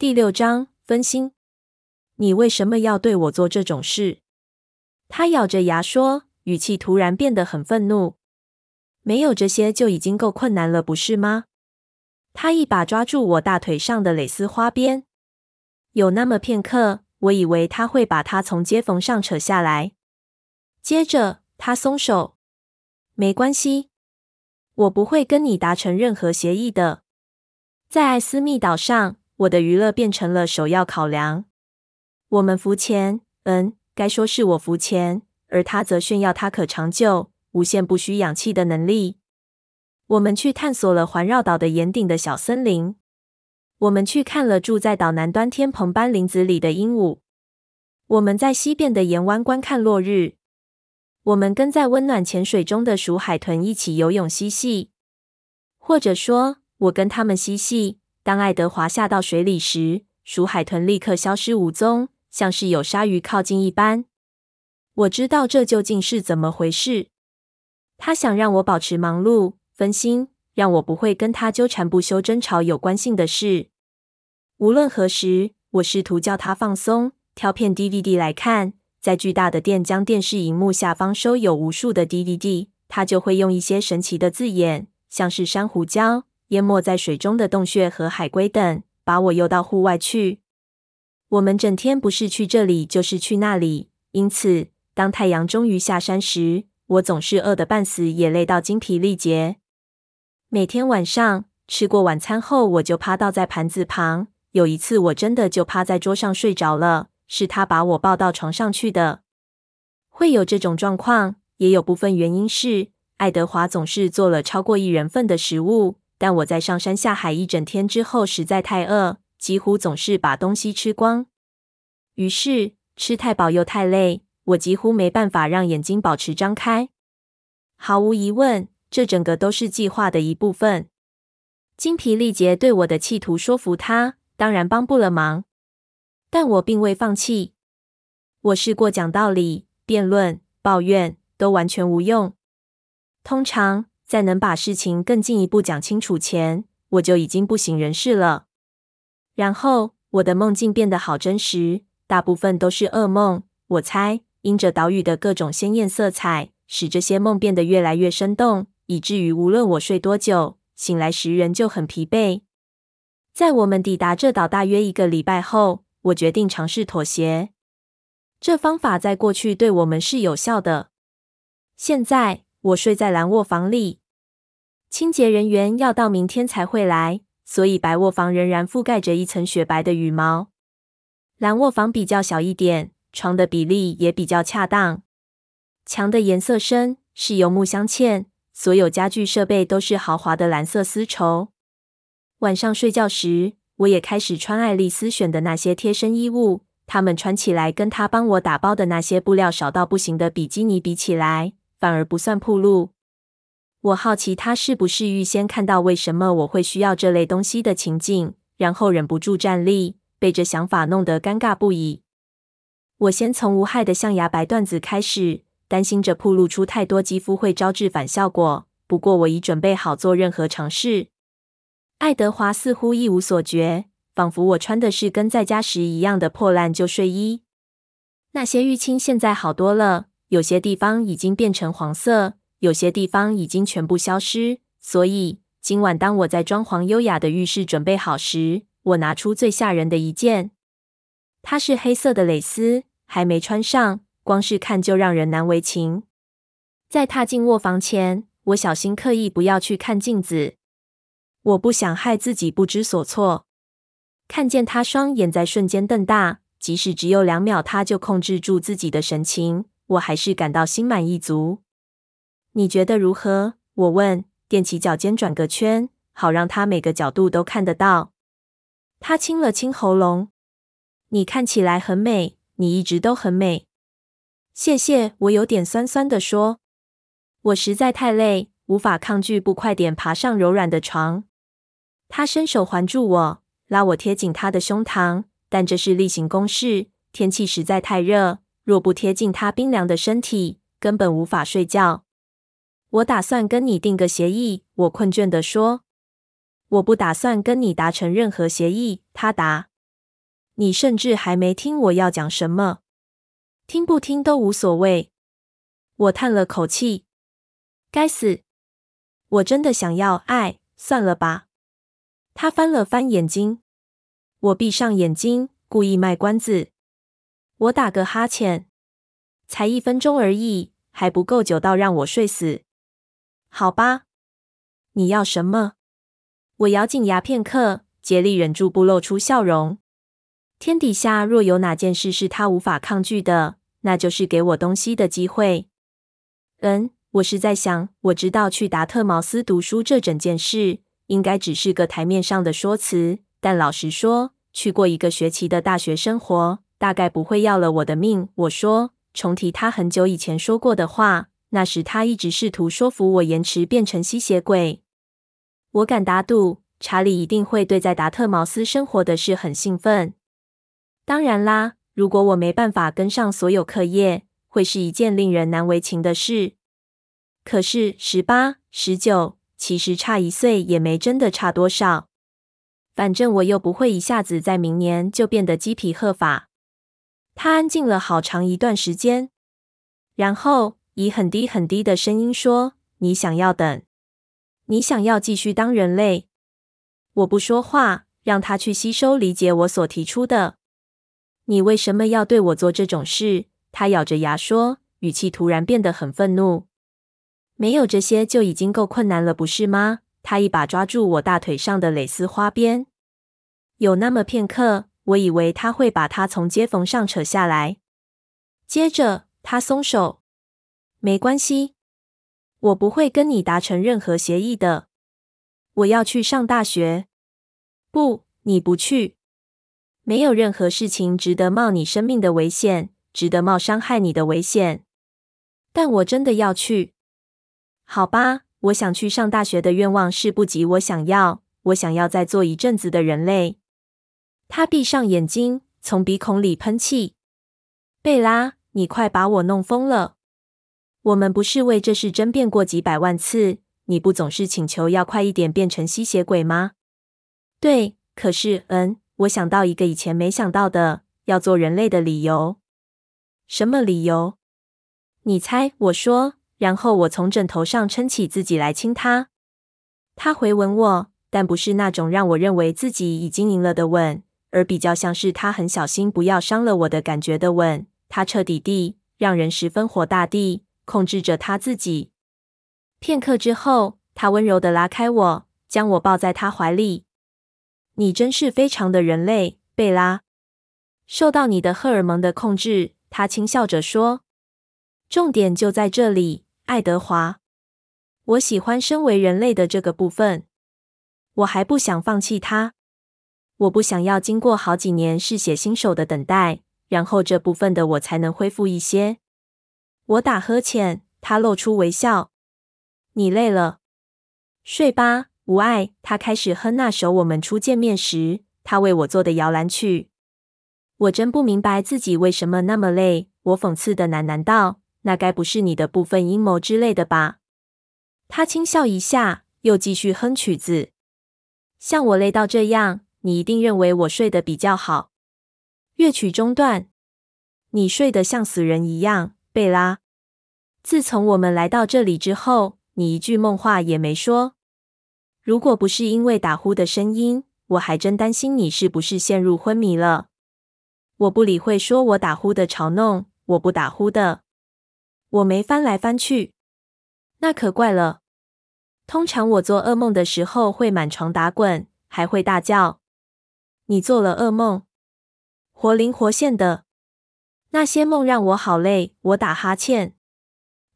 第六章分心。你为什么要对我做这种事？他咬着牙说，语气突然变得很愤怒。没有这些就已经够困难了，不是吗？他一把抓住我大腿上的蕾丝花边。有那么片刻，我以为他会把它从接缝上扯下来。接着，他松手。没关系，我不会跟你达成任何协议的。在艾斯密岛上，我的娱乐变成了首要考量。我们浮潜，嗯，该说是我浮潜，而他则炫耀他可长久、无限不需氧气的能力。我们去探索了环绕岛的岩顶的小森林。我们去看了住在岛南端天棚般林子里的鹦鹉。我们在西边的岩湾观看落日。我们跟在温暖浅水中的鼠海豚一起游泳嬉戏，或者说，我跟他们嬉戏。当爱德华下到水里时，鼠海豚立刻消失无踪，像是有鲨鱼靠近一般。我知道这究竟是怎么回事。他想让我保持忙碌、分心，让我不会跟他纠缠不休、争吵有关性的事。无论何时，我试图叫他放松，挑片 DVD 来看。在巨大的电浆电视荧幕下方收有无数的 DVD，他就会用一些神奇的字眼，像是珊瑚礁。淹没在水中的洞穴和海龟等，把我诱到户外去。我们整天不是去这里，就是去那里。因此，当太阳终于下山时，我总是饿得半死，也累到精疲力竭。每天晚上吃过晚餐后，我就趴倒在盘子旁。有一次，我真的就趴在桌上睡着了，是他把我抱到床上去的。会有这种状况，也有部分原因是爱德华总是做了超过一人份的食物。但我在上山下海一整天之后实在太饿，几乎总是把东西吃光。于是吃太饱又太累，我几乎没办法让眼睛保持张开。毫无疑问，这整个都是计划的一部分。精疲力竭对我的企图说服他，当然帮不了忙。但我并未放弃。我试过讲道理、辩论、抱怨，都完全无用。通常。在能把事情更进一步讲清楚前，我就已经不省人事了。然后我的梦境变得好真实，大部分都是噩梦。我猜，因着岛屿的各种鲜艳色彩，使这些梦变得越来越生动，以至于无论我睡多久，醒来时仍旧很疲惫。在我们抵达这岛大约一个礼拜后，我决定尝试妥协。这方法在过去对我们是有效的。现在。我睡在蓝卧房里，清洁人员要到明天才会来，所以白卧房仍然覆盖着一层雪白的羽毛。蓝卧房比较小一点，床的比例也比较恰当。墙的颜色深，是柚木镶嵌，所有家具设备都是豪华的蓝色丝绸。晚上睡觉时，我也开始穿爱丽丝选的那些贴身衣物，它们穿起来跟她帮我打包的那些布料少到不行的比基尼比起来，反而不算暴露。我好奇他是不是预先看到为什么我会需要这类东西的情境，然后忍不住站立，被这想法弄得尴尬不已。我先从无害的象牙白缎子开始，担心着暴露出太多肌肤会招致反效果。不过我已准备好做任何尝试。爱德华似乎一无所觉，仿佛我穿的是跟在家时一样的破烂旧睡衣。那些淤青现在好多了。有些地方已经变成黄色，有些地方已经全部消失。所以今晚当我在装潢优雅的浴室准备好时，我拿出最吓人的一件。它是黑色的蕾丝，还没穿上，光是看就让人难为情。在踏进卧房前，我小心刻意不要去看镜子，我不想害自己不知所措。看见他双眼在瞬间瞪大，即使只有两秒，他就控制住自己的神情。我还是感到心满意足。你觉得如何？我问，踮起脚尖转个圈，好让他每个角度都看得到。他清了清喉咙。你看起来很美，你一直都很美。谢谢。我有点酸酸地说。我实在太累，无法抗拒不快点爬上柔软的床。他伸手环住我，拉我贴紧他的胸膛，但这是例行公事。天气实在太热。若不贴近他冰凉的身体，根本无法睡觉。我打算跟你订个协议，我困倦地说。我不打算跟你达成任何协议，他答。你甚至还没听我要讲什么，听不听都无所谓。我叹了口气，该死，我真的想要爱，算了吧。他翻了翻眼睛，我闭上眼睛，故意卖关子。我打个哈欠，才一分钟而已，还不够久到让我睡死。好吧，你要什么？我咬紧牙片刻，竭力忍住不露出笑容。天底下若有哪件事是他无法抗拒的，那就是给我东西的机会。嗯，我是在想，我知道去达特茅斯读书这整件事，应该只是个台面上的说辞。但老实说，去过一个学期的大学生活，大概不会要了我的命。我说，重提他很久以前说过的话。那时他一直试图说服我延迟变成吸血鬼。我敢打赌，查理一定会对在达特茅斯生活的事很兴奋。当然啦，如果我没办法跟上所有课业，会是一件令人难为情的事。可是十八、十九，其实差一岁也没真的差多少。反正我又不会一下子在明年就变得鸡皮鹤发。他安静了好长一段时间，然后以很低很低的声音说：“你想要等？你想要继续当人类？”我不说话，让他去吸收理解我所提出的。你为什么要对我做这种事？他咬着牙说，语气突然变得很愤怒。没有这些就已经够困难了，不是吗？他一把抓住我大腿上的蕾丝花边，有那么片刻。我以为他会把它从接缝上扯下来，接着他松手。没关系，我不会跟你达成任何协议的。我要去上大学。不，你不去。没有任何事情值得冒你生命的危险，值得冒伤害你的危险。但我真的要去。好吧，我想去上大学的愿望是不及我想要。我想要再做一阵子的人类。他闭上眼睛，从鼻孔里喷气。贝拉，你快把我弄疯了！我们不是为这事争辩过几百万次？你不总是请求要快一点变成吸血鬼吗？对，可是，嗯，我想到一个以前没想到的，要做人类的理由。什么理由？你猜？我说，然后我从枕头上撑起自己来亲他。他回吻我，但不是那种让我认为自己已经赢了的吻。而比较像是他很小心不要伤了我的感觉的吻，他彻底地让人十分火大地控制着他自己。片刻之后，他温柔地拉开我，将我抱在他怀里。你真是非常的人类，贝拉。受到你的荷尔蒙的控制，他轻笑着说。重点就在这里，爱德华。我喜欢身为人类的这个部分，我还不想放弃他。我不想要经过好几年嗜血新手的等待，然后这部分的我才能恢复一些。我打呵欠，他露出微笑。你累了，睡吧，无碍。他开始哼那首我们初见面时他为我做的摇篮曲。我真不明白自己为什么那么累。我讽刺的喃喃道：“那该不是你的部分阴谋之类的吧？”他轻笑一下，又继续哼曲子。像我累到这样。你一定认为我睡得比较好。乐曲中断，你睡得像死人一样，贝拉。自从我们来到这里之后，你一句梦话也没说。如果不是因为打呼的声音，我还真担心你是不是陷入昏迷了。我不理会说我打呼的嘲弄，我不打呼的。我没翻来翻去，那可怪了。通常我做噩梦的时候会满床打滚，还会大叫。你做了噩梦，活灵活现的。那些梦让我好累，我打哈欠。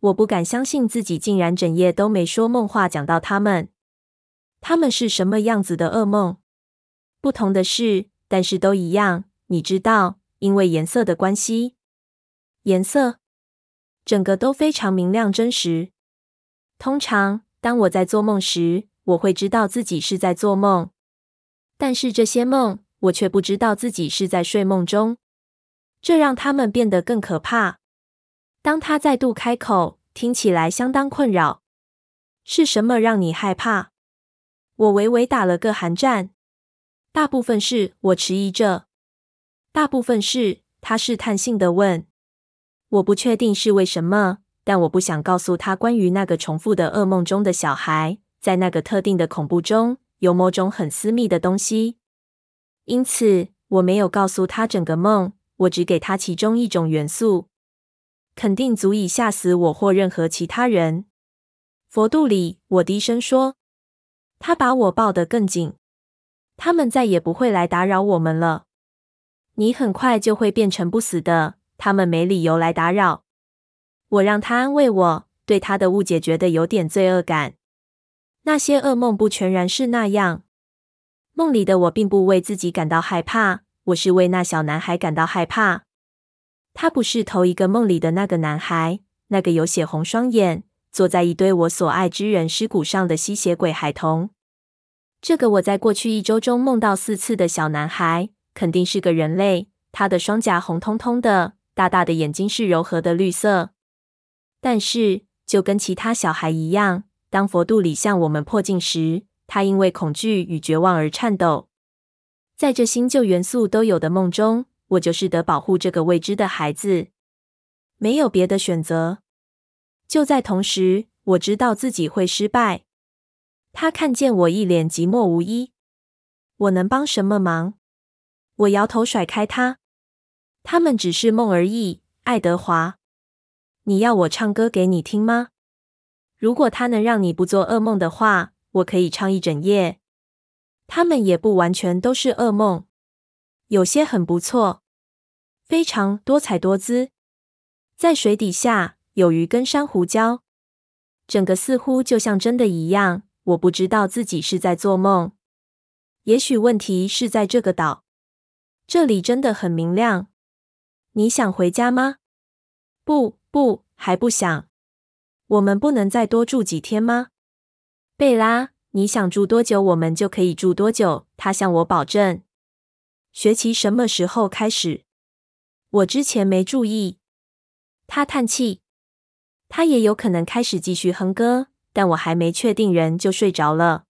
我不敢相信自己竟然整夜都没说梦话，讲到他们。他们是什么样子的噩梦？不同的是，但是都一样。你知道，因为颜色的关系。颜色，整个都非常明亮真实。通常，当我在做梦时，我会知道自己是在做梦。但是这些梦，我却不知道自己是在睡梦中，这让他们变得更可怕。当他再度开口，听起来相当困扰。是什么让你害怕？我微微打了个寒战。大部分是我迟疑着。大部分是，他试探性的问。我不确定是为什么，但我不想告诉他关于那个重复的噩梦中的小孩，在那个特定的恐怖中有某种很私密的东西。因此，我没有告诉他整个梦，我只给他其中一种元素，肯定足以吓死我或任何其他人。佛度里，我低声说。他把我抱得更紧。他们再也不会来打扰我们了。你很快就会变成不死的。他们没理由来打扰。我让他安慰我，对他的误解觉得有点罪恶感。那些噩梦不全然是那样。梦里的我并不为自己感到害怕，我是为那小男孩感到害怕。他不是头一个梦里的那个男孩，那个有血红双眼，坐在一堆我所爱之人尸骨上的吸血鬼孩童。这个我在过去一周中梦到四次的小男孩，肯定是个人类。他的双颊红彤彤的，大大的眼睛是柔和的绿色。但是，就跟其他小孩一样，当佛度里向我们迫近时，他因为恐惧与绝望而颤抖。在这新旧元素都有的梦中，我就是得保护这个未知的孩子，没有别的选择。就在同时，我知道自己会失败。他看见我一脸寂寞无依，我能帮什么忙？我摇头甩开他。他们只是梦而已，爱德华。你要我唱歌给你听吗？如果它能让你不做噩梦的话。我可以唱一整夜，他们也不完全都是噩梦，有些很不错，非常多彩多姿。在水底下有鱼跟珊瑚礁，整个似乎就像真的一样。我不知道自己是在做梦，也许问题是在这个岛，这里真的很明亮。你想回家吗？不，不，还不想。我们不能再多住几天吗？贝拉，你想住多久，我们就可以住多久。他向我保证。学期什么时候开始？我之前没注意。他叹气。他也有可能开始继续哼歌，但我还没确定，人就睡着了。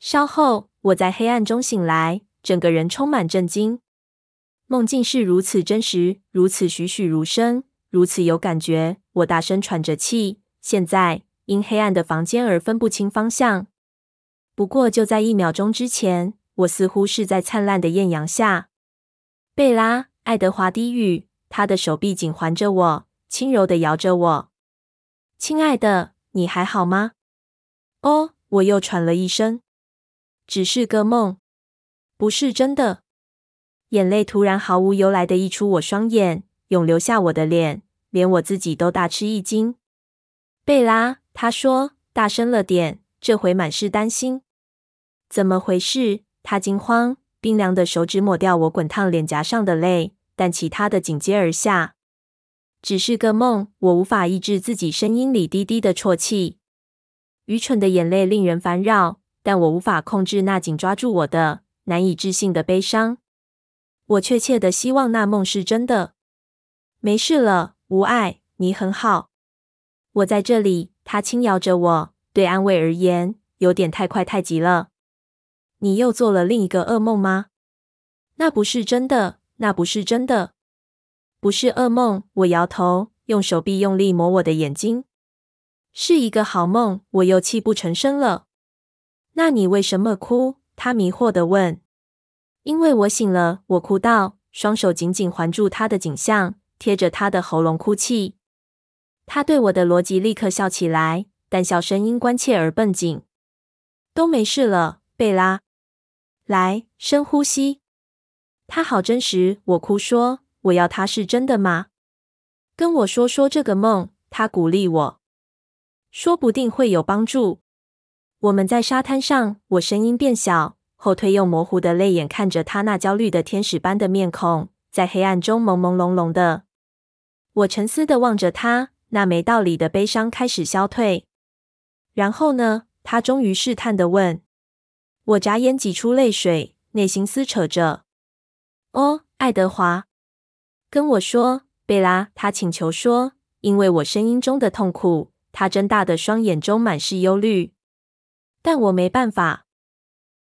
稍后，我在黑暗中醒来，整个人充满震惊。梦境是如此真实，如此栩栩如生，如此有感觉。我大声喘着气。现在。因黑暗的房间而分不清方向。不过就在一秒钟之前，我似乎是在灿烂的艳阳下。贝拉，爱德华低语，他的手臂紧环着我，轻柔地摇着我。亲爱的，你还好吗？哦，我又喘了一声。只是个梦，不是真的。眼泪突然毫无由来地溢出我双眼，涌流下我的脸，连我自己都大吃一惊。贝拉。他说：“大声了点，这回满是担心。怎么回事？”他惊慌，冰凉的手指抹掉我滚烫脸颊上的泪，但其他的紧接而下。只是个梦，我无法抑制自己声音里低低的啜泣。愚蠢的眼泪令人烦扰，但我无法控制那紧抓住我的难以置信的悲伤。我确切的希望那梦是真的。没事了，无碍，你很好。我在这里。他轻摇着我，对安慰而言，有点太快太急了。你又做了另一个噩梦吗？那不是真的，那不是真的，不是噩梦。我摇头，用手臂用力抹我的眼睛。是一个好梦。我又泣不成声了。那你为什么哭？他迷惑地问。因为我醒了，我哭道，双手紧紧环住他的颈项，贴着他的喉咙哭泣。他对我的逻辑立刻笑起来，但笑声因关切而绷紧。都没事了，贝拉。来，深呼吸。他好真实，我哭说。我要他是真的吗？跟我说说这个梦。他鼓励我，说不定会有帮助。我们在沙滩上，我声音变小，后退，用模糊的泪眼看着他那焦虑的天使般的面孔，在黑暗中朦朦胧胧的。我沉思的望着他。那没道理的悲伤开始消退，然后呢？他终于试探的问。我眨眼挤出泪水，内心撕扯着。哦，爱德华，跟我说，贝拉，他请求说，因为我声音中的痛苦。他睁大的双眼中满是忧虑，但我没办法。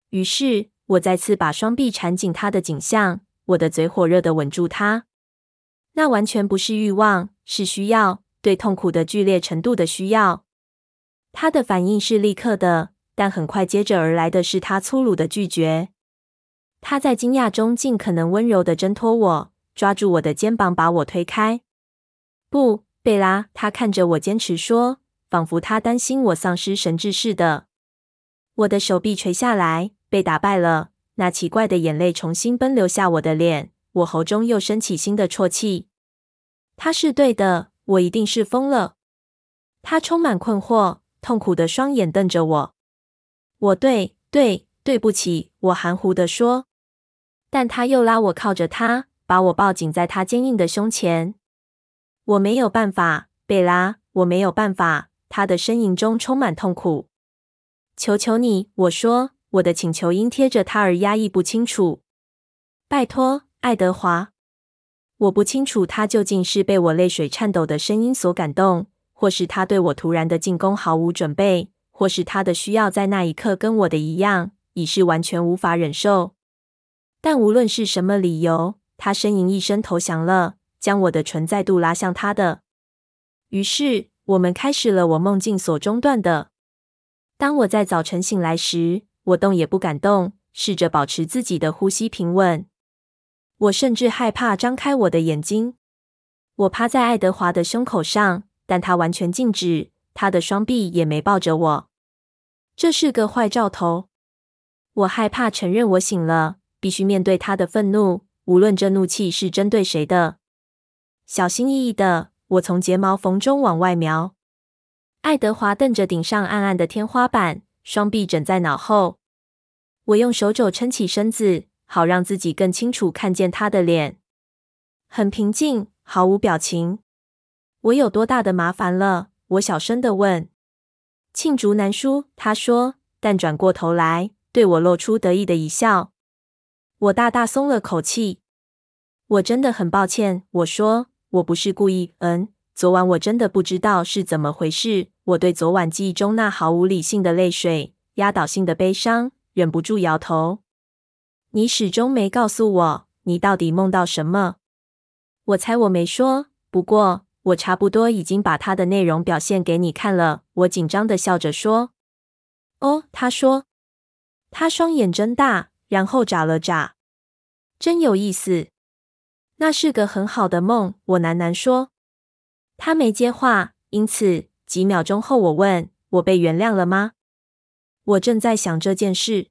于是，我再次把双臂缠紧他的颈项，我的嘴火热的吻住他。那完全不是欲望，是需要，对痛苦的剧烈程度的需要。他的反应是立刻的，但很快接着而来的是他粗鲁的拒绝。他在惊讶中尽可能温柔地挣脱我，抓住我的肩膀，把我推开。不，贝拉，他看着我，坚持说，仿佛他担心我丧失神智似的。我的手臂垂下来，被打败了。那奇怪的眼泪重新奔流下我的脸，我喉中又升起新的啜泣。他是对的，我一定是疯了。他充满困惑，痛苦的双眼瞪着我。我对对对不起，我含糊地说。但他又拉我靠着他，把我抱紧在他坚硬的胸前。我没有办法，贝拉，我没有办法。他的呻吟中充满痛苦。求求你，我说。我的请求音贴着他而压抑不清楚。拜托，爱德华。我不清楚他究竟是被我泪水颤抖的声音所感动，或是他对我突然的进攻毫无准备，或是他的需要在那一刻跟我的一样，已是完全无法忍受。但无论是什么理由，他呻吟一声投降了，将我的唇再度拉向他的。于是，我们开始了我梦境所中断的。当我在早晨醒来时，我动也不敢动，试着保持自己的呼吸平稳。我甚至害怕张开我的眼睛。我趴在爱德华的胸口上，但他完全静止，他的双臂也没抱着我。这是个坏兆头。我害怕承认我醒了，必须面对他的愤怒，无论这怒气是针对谁的。小心翼翼的，我从睫毛缝中往外瞄。爱德华瞪着顶上暗暗的天花板。双臂枕在脑后，我用手肘撑起身子，好让自己更清楚看见他的脸。很平静，毫无表情。我有多大的麻烦了？我小声的问。罄竹难书，他说，但转过头来对我露出得意的一笑。我大大松了口气。我真的很抱歉，我说，我不是故意。嗯。昨晚我真的不知道是怎么回事。我对昨晚记忆中那毫无理性的泪水、压倒性的悲伤，忍不住摇头。你始终没告诉我，你到底梦到什么？我猜我没说，不过我差不多已经把它的内容表现给你看了。我紧张地笑着说：“哦。”他说，他双眼睁大，然后眨了眨。真有意思。那是个很好的梦。我喃喃说。他没接话，因此几秒钟后，我问：“我被原谅了吗？”我正在想这件事。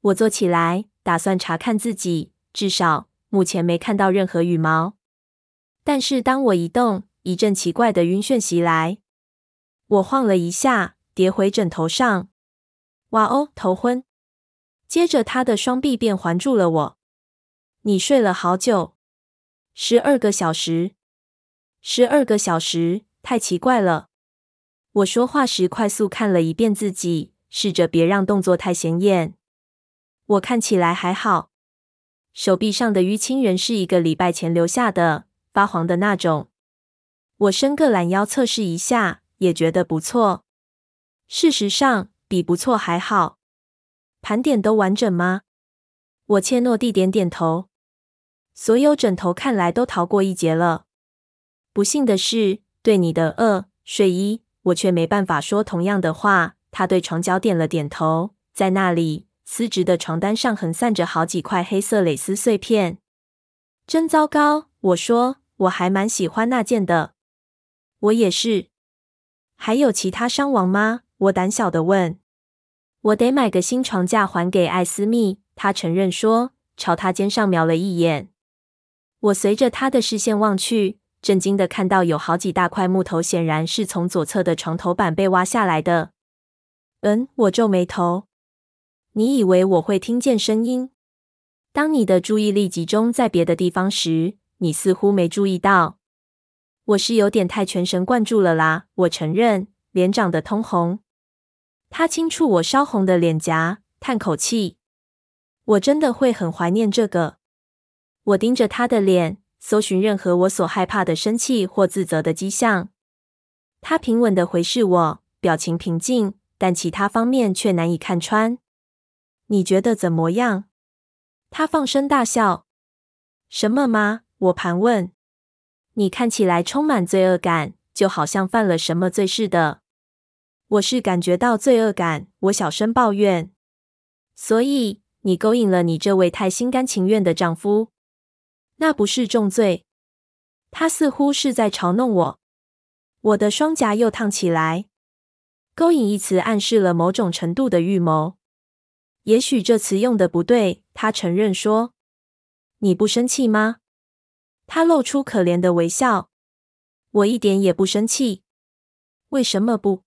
我坐起来，打算查看自己，至少目前没看到任何羽毛。但是当我一动，一阵奇怪的晕眩袭来，我晃了一下，跌回枕头上。哇哦，头昏！接着他的双臂便环住了我。你睡了好久，十二个小时。十二个小时，太奇怪了。我说话时快速看了一遍自己，试着别让动作太显眼。我看起来还好，手臂上的淤青仍是一个礼拜前留下的，发黄的那种。我伸个懒腰测试一下，也觉得不错。事实上，比不错还好。盘点都完整吗？我怯懦地点点头。所有枕头看来都逃过一劫了。不幸的是，对你的呃睡衣，我却没办法说同样的话。他对床角点了点头，在那里，丝质的床单上横散着好几块黑色蕾丝碎片。真糟糕，我说，我还蛮喜欢那件的。我也是。还有其他伤亡吗？我胆小的问。我得买个新床架还给艾斯密。他承认说，朝他肩上瞄了一眼。我随着他的视线望去。震惊的看到有好几大块木头，显然是从左侧的床头板被挖下来的。嗯，我皱眉头。你以为我会听见声音？当你的注意力集中在别的地方时，你似乎没注意到。我是有点太全神贯注了啦，我承认，脸长得通红。他轻触我烧红的脸颊，叹口气。我真的会很怀念这个。我盯着他的脸。搜寻任何我所害怕的生气或自责的迹象。他平稳地回视我，表情平静，但其他方面却难以看穿。你觉得怎么样？他放声大笑。什么吗？我盘问。你看起来充满罪恶感，就好像犯了什么罪似的。我是感觉到罪恶感，我小声抱怨。所以你勾引了你这位太心甘情愿的丈夫，那不是重罪。他似乎是在嘲弄我。我的双颊又烫起来。勾引一词暗示了某种程度的预谋。也许这词用的不对，他承认说：“你不生气吗？”他露出可怜的微笑。我一点也不生气。为什么不？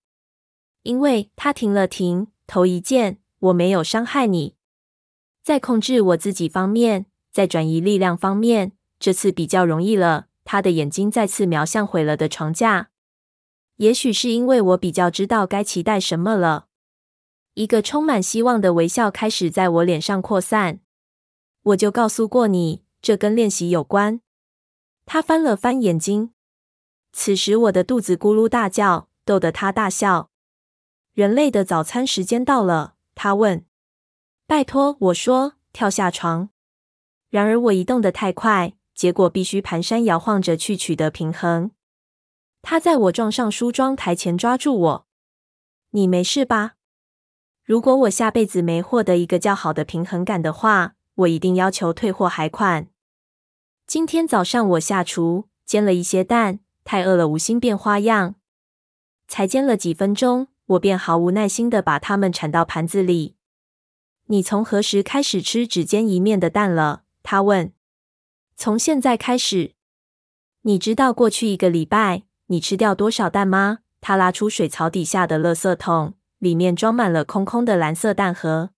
因为他停了停，头一箭，我没有伤害你。在控制我自己方面，在转移力量方面，这次比较容易了。他的眼睛再次瞄向毁了的床架。也许是因为我比较知道该期待什么了。一个充满希望的微笑开始在我脸上扩散。我就告诉过你，这跟练习有关。他翻了翻眼睛。此时我的肚子咕噜大叫，逗得他大笑。人类的早餐时间到了，他问。拜托，我说，跳下床。然而我移动的太快，结果必须蹒跚摇晃着去取得平衡。他在我撞上梳妆台前抓住我。你没事吧？如果我下辈子没获得一个较好的平衡感的话，我一定要求退货还款。今天早上我下厨煎了一些蛋，太饿了，无心变花样。才煎了几分钟，我便毫无耐心的把它们铲到盘子里。你从何时开始吃只煎一面的蛋了？他问。从现在开始。你知道过去一个礼拜，你吃掉多少蛋吗？他拉出水槽底下的垃圾桶，里面装满了空空的蓝色蛋盒。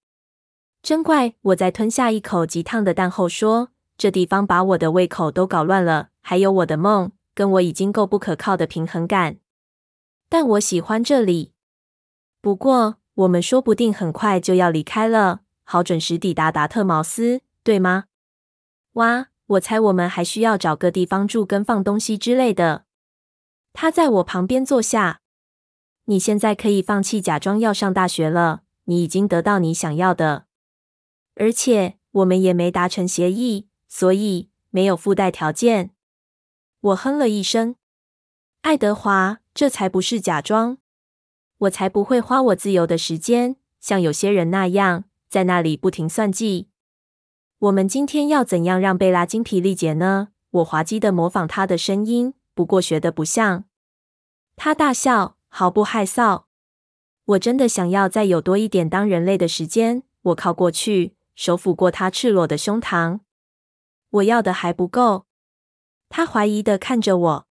真怪！我在吞下一口极烫的蛋后说：“这地方把我的胃口都搞乱了，还有我的梦，跟我已经够不可靠的平衡感。但我喜欢这里。不过，我们说不定很快就要离开了，好准时抵达达特茅斯，对吗？哇，我猜我们还需要找个地方住跟放东西之类的。”他在我旁边坐下。你现在可以放弃假装要上大学了，你已经得到你想要的，而且我们也没达成协议，所以没有附带条件。我哼了一声。爱德华，这才不是假装，我才不会花我自由的时间，像有些人那样在那里不停算计。我们今天要怎样让贝拉精疲力竭呢？我滑稽地模仿她的声音，不过学得不像。他大笑，毫不害臊。我真的想要再有多一点当人类的时间。我靠过去，手抚过他赤裸的胸膛。我要的还不够。他怀疑的看着我。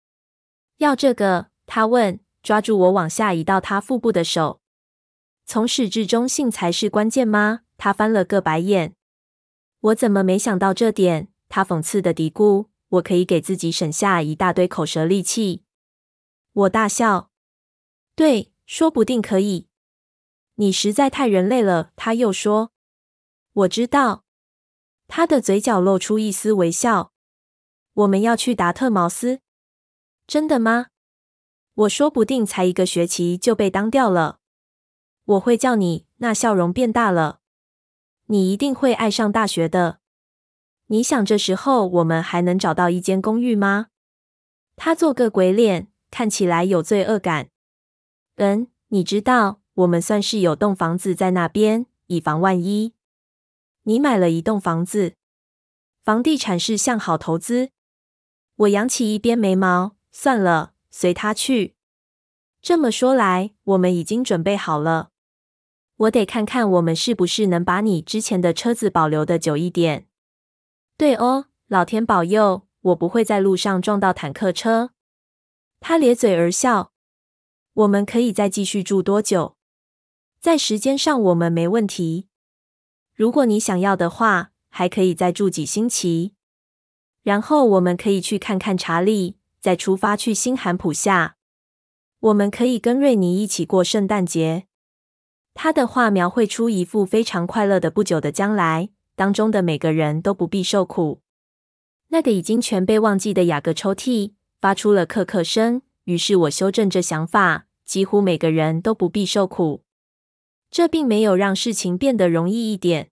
要这个？他问，抓住我往下移到他腹部的手。从始至终性才是关键吗？他翻了个白眼。我怎么没想到这点？他讽刺的嘀咕。我可以给自己省下一大堆口舌利器。我大笑，对，说不定可以。你实在太人类了，他又说。我知道。他的嘴角露出一丝微笑。我们要去达特茅斯？真的吗？我说不定才一个学期就被当掉了。我会叫你。那笑容变大了。你一定会爱上大学的。你想这时候我们还能找到一间公寓吗？他做个鬼脸。看起来有罪恶感。嗯，你知道，我们算是有栋房子在那边，以防万一。你买了一栋房子，房地产是向好投资。我扬起一边眉毛，算了，随他去。这么说来，我们已经准备好了。我得看看我们是不是能把你之前的车子保留的久一点。对哦，老天保佑，我不会在路上撞到坦克车。他咧嘴而笑。我们可以再继续住多久？在时间上我们没问题。如果你想要的话，还可以再住几星期。然后我们可以去看看查理，再出发去新罕普夏。我们可以跟瑞尼一起过圣诞节。他的话描绘出一幅非常快乐的不久的将来，当中的每个人都不必受苦。那个已经全被忘记的雅各抽屉。发出了咳咳声，于是我修正这想法：几乎每个人都不必受苦。这并没有让事情变得容易一点。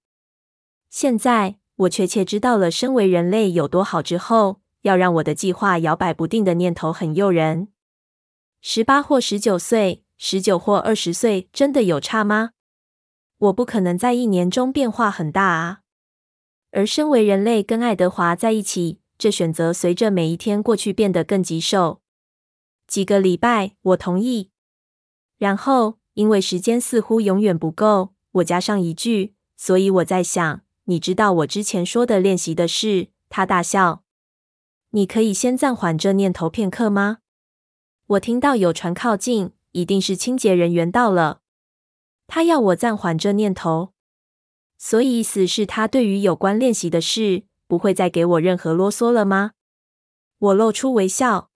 现在我确切知道了身为人类有多好之后，要让我的计划摇摆不定的念头很诱人。十八或十九岁，十九或二十岁，真的有差吗？我不可能在一年中变化很大啊。而身为人类跟爱德华在一起，这选择随着每一天过去变得更棘手。几个礼拜，我同意。然后，因为时间似乎永远不够，我加上一句：“所以我在想，你知道我之前说的练习的事。”他大笑。你可以先暂缓这念头片刻吗？我听到有船靠近，一定是清洁人员到了。他要我暂缓这念头，所以意思是，他对于有关练习的事不会再给我任何啰嗦了吗？我露出微笑。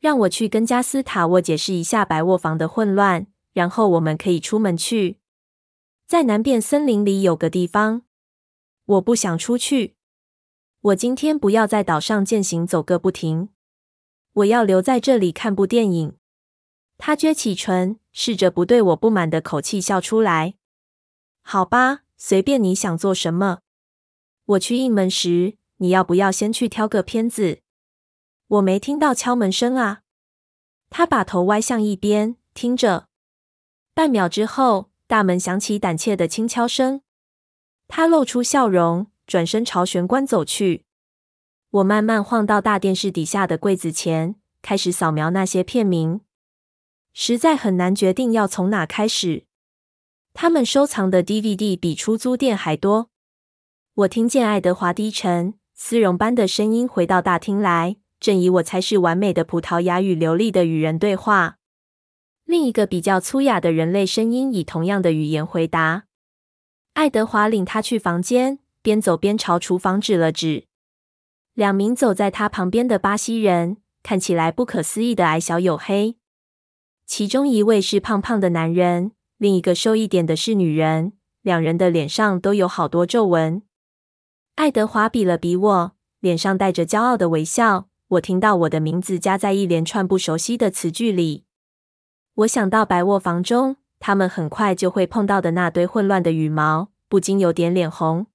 让我去跟加斯塔沃解释一下白卧房的混乱，然后我们可以出门去。在南边森林里有个地方，我不想出去。我今天不要在岛上健行走个不停。我要留在这里看部电影。他撅起唇，试着不对我不满的口气笑出来。好吧，随便你想做什么。我去应门时，你要不要先去挑个片子？我没听到敲门声啊。他把头歪向一边，听着。半秒之后，大门响起胆怯的轻敲声。他露出笑容，转身朝玄关走去。我慢慢晃到大电视底下的柜子前，开始扫描那些片名。实在很难决定要从哪开始。他们收藏的 DVD 比出租店还多。我听见爱德华低沉、丝绒般的声音回到大厅来。正以我才是完美的葡萄牙语流利的与人对话，另一个比较粗哑的人类声音以同样的语言回答。爱德华领他去房间，边走边朝厨房指了指。两名走在他旁边的巴西人看起来不可思议的矮小黝黑，其中一位是胖胖的男人，另一个瘦一点的是女人。两人的脸上都有好多皱纹。爱德华比了比我，脸上带着骄傲的微笑。我听到我的名字加在一连串不熟悉的词句里，我想到白卧房中他们很快就会碰到的那堆混乱的羽毛，不禁有点脸红。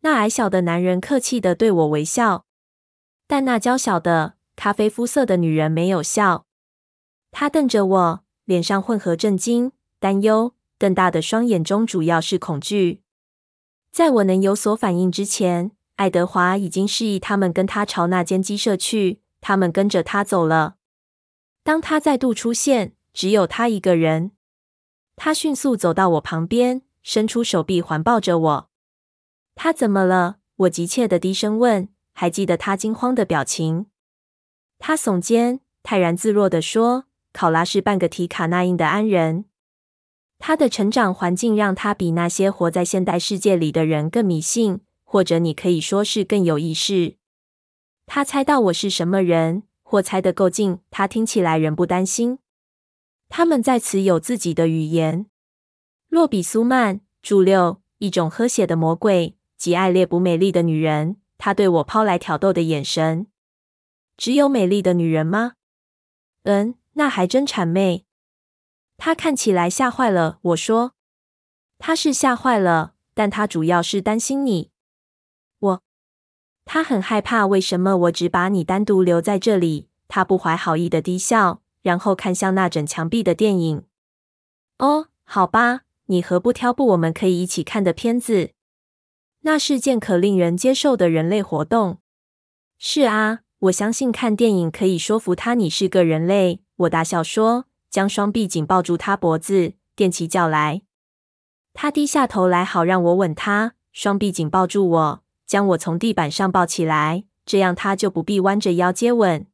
那矮小的男人客气地对我微笑，但那娇小的咖啡肤色的女人没有笑。她瞪着我，脸上混合震惊、担忧，瞪大的双眼中主要是恐惧。在我能有所反应之前。爱德华已经示意他们跟他朝那间鸡舍去，他们跟着他走了。当他再度出现，只有他一个人。他迅速走到我旁边，伸出手臂环抱着我。他怎么了？我急切地低声问。还记得他惊慌的表情？他耸肩，泰然自若地说：“考拉是半个提卡纳印的安人。他的成长环境让他比那些活在现代世界里的人更迷信。”或者你可以说是更有意识。他猜到我是什么人，或猜得够近。他听起来仍不担心。他们在此有自己的语言。洛比苏曼，注六，一种喝血的魔鬼，极爱猎捕美丽的女人。他对我抛来挑逗的眼神。只有美丽的女人吗？嗯，那还真谄媚。他看起来吓坏了。我说，他是吓坏了，但他主要是担心你。他很害怕。为什么我只把你单独留在这里？他不怀好意的低笑，然后看向那整墙壁的电影。哦，好吧，你何不挑部我们可以一起看的片子？那是件可令人接受的人类活动。是啊，我相信看电影可以说服他你是个人类。我大笑说，将双臂紧抱住他脖子，踮起脚来。他低下头来，好让我吻他，双臂紧抱住我。将我从地板上抱起来，这样他就不必弯着腰接吻。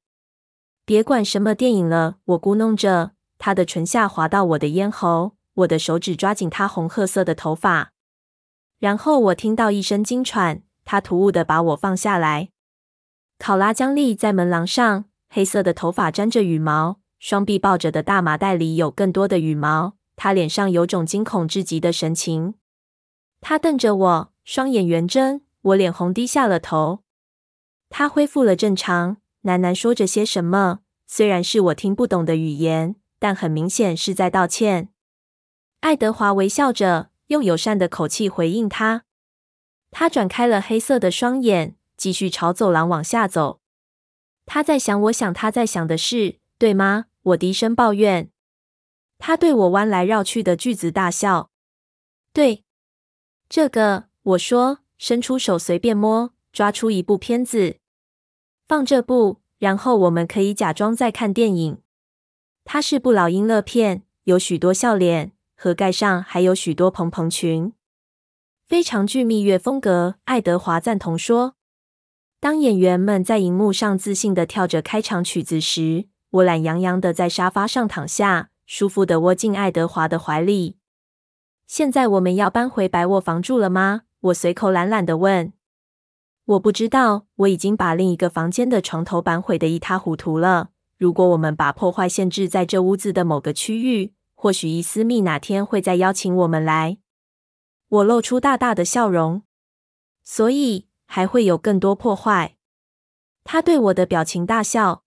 别管什么电影了，我咕哝着，他的唇下滑到我的咽喉，我的手指抓紧他红褐色的头发，然后我听到一声惊喘，他突兀地把我放下来。考拉僵立在门廊上，黑色的头发沾着羽毛，双臂抱着的大麻袋里有更多的羽毛。他脸上有种惊恐至极的神情，他瞪着我，双眼圆睁。我脸红，低下了头。他恢复了正常，喃喃说着些什么，虽然是我听不懂的语言，但很明显是在道歉。爱德华微笑着，用友善的口气回应他。他转开了黑色的双眼，继续朝走廊往下走。他在想，我想他在想的事，对吗？我低声抱怨。他对我弯来绕去的句子大笑。对，这个，我说，伸出手随便摸，抓出一部片子，放这部，然后我们可以假装在看电影。它是部老英乐片，有许多笑脸，盒盖上还有许多蓬蓬裙，非常具蜜月风格。爱德华赞同说。当演员们在荧幕上自信的跳着开场曲子时，我懒洋洋的在沙发上躺下，舒服的窝进爱德华的怀里。现在我们要搬回白卧房住了吗？我随口懒懒的问。我不知道，我已经把另一个房间的床头板毁得一塌糊涂了。如果我们把破坏限制在这屋子的某个区域，或许伊丝蜜哪天会再邀请我们来。我露出大大的笑容。所以。还会有更多破坏。他对我的表情大笑。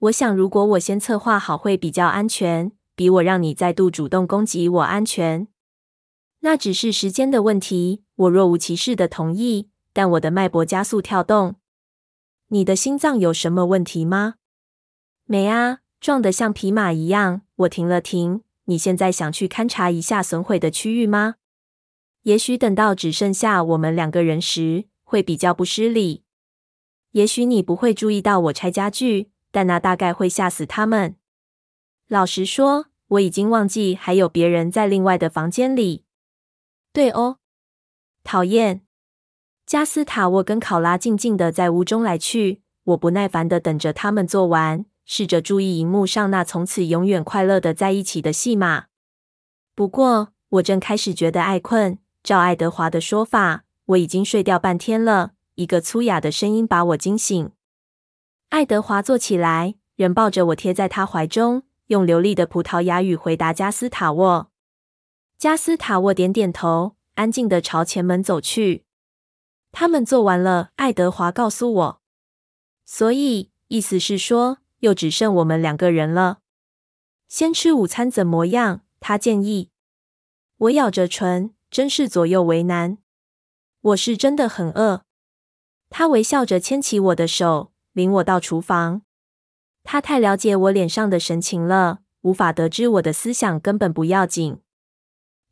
我想，如果我先策划好，会比较安全，比我让你再度主动攻击我安全。那只是时间的问题。我若无其事的同意，但我的脉搏加速跳动。你的心脏有什么问题吗？没啊，壮得像匹马一样。我停了停。你现在想去勘察一下损毁的区域吗？也许等到只剩下我们两个人时。会比较不失礼。也许你不会注意到我拆家具，但那大概会吓死他们。老实说，我已经忘记还有别人在另外的房间里。对哦，讨厌。加斯塔沃跟考拉静静的在屋中来去，我不耐烦的等着他们做完，试着注意荧幕上那从此永远快乐的在一起的戏码。不过，我正开始觉得爱困。照爱德华的说法。我已经睡掉半天了。一个粗哑的声音把我惊醒。爱德华坐起来，仍抱着我贴在他怀中，用流利的葡萄牙语回答加斯塔沃。加斯塔沃点点头，安静地朝前门走去。他们做完了，爱德华告诉我。所以意思是说，又只剩我们两个人了。先吃午餐怎么样？他建议。我咬着唇，真是左右为难。我是真的很饿。他微笑着牵起我的手，领我到厨房。他太了解我脸上的神情了，无法得知我的思想根本不要紧。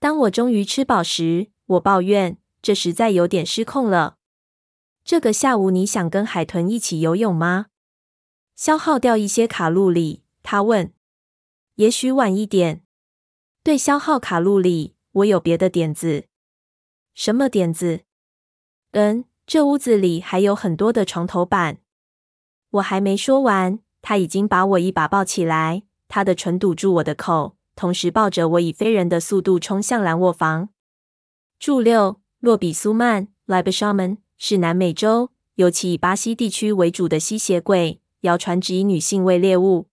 当我终于吃饱时，我抱怨，这实在有点失控了。这个下午你想跟海豚一起游泳吗？消耗掉一些卡路里？他问。也许晚一点。对，消耗卡路里，我有别的点子。什么点子？嗯，这屋子里还有很多的床头板。我还没说完，他已经把我一把抱起来，他的唇堵住我的口，同时抱着我以非人的速度冲向蓝卧房。注六，洛比苏曼 （Lobishaman） 是南美洲，尤其以巴西地区为主的吸血鬼，谣传只以女性为猎物。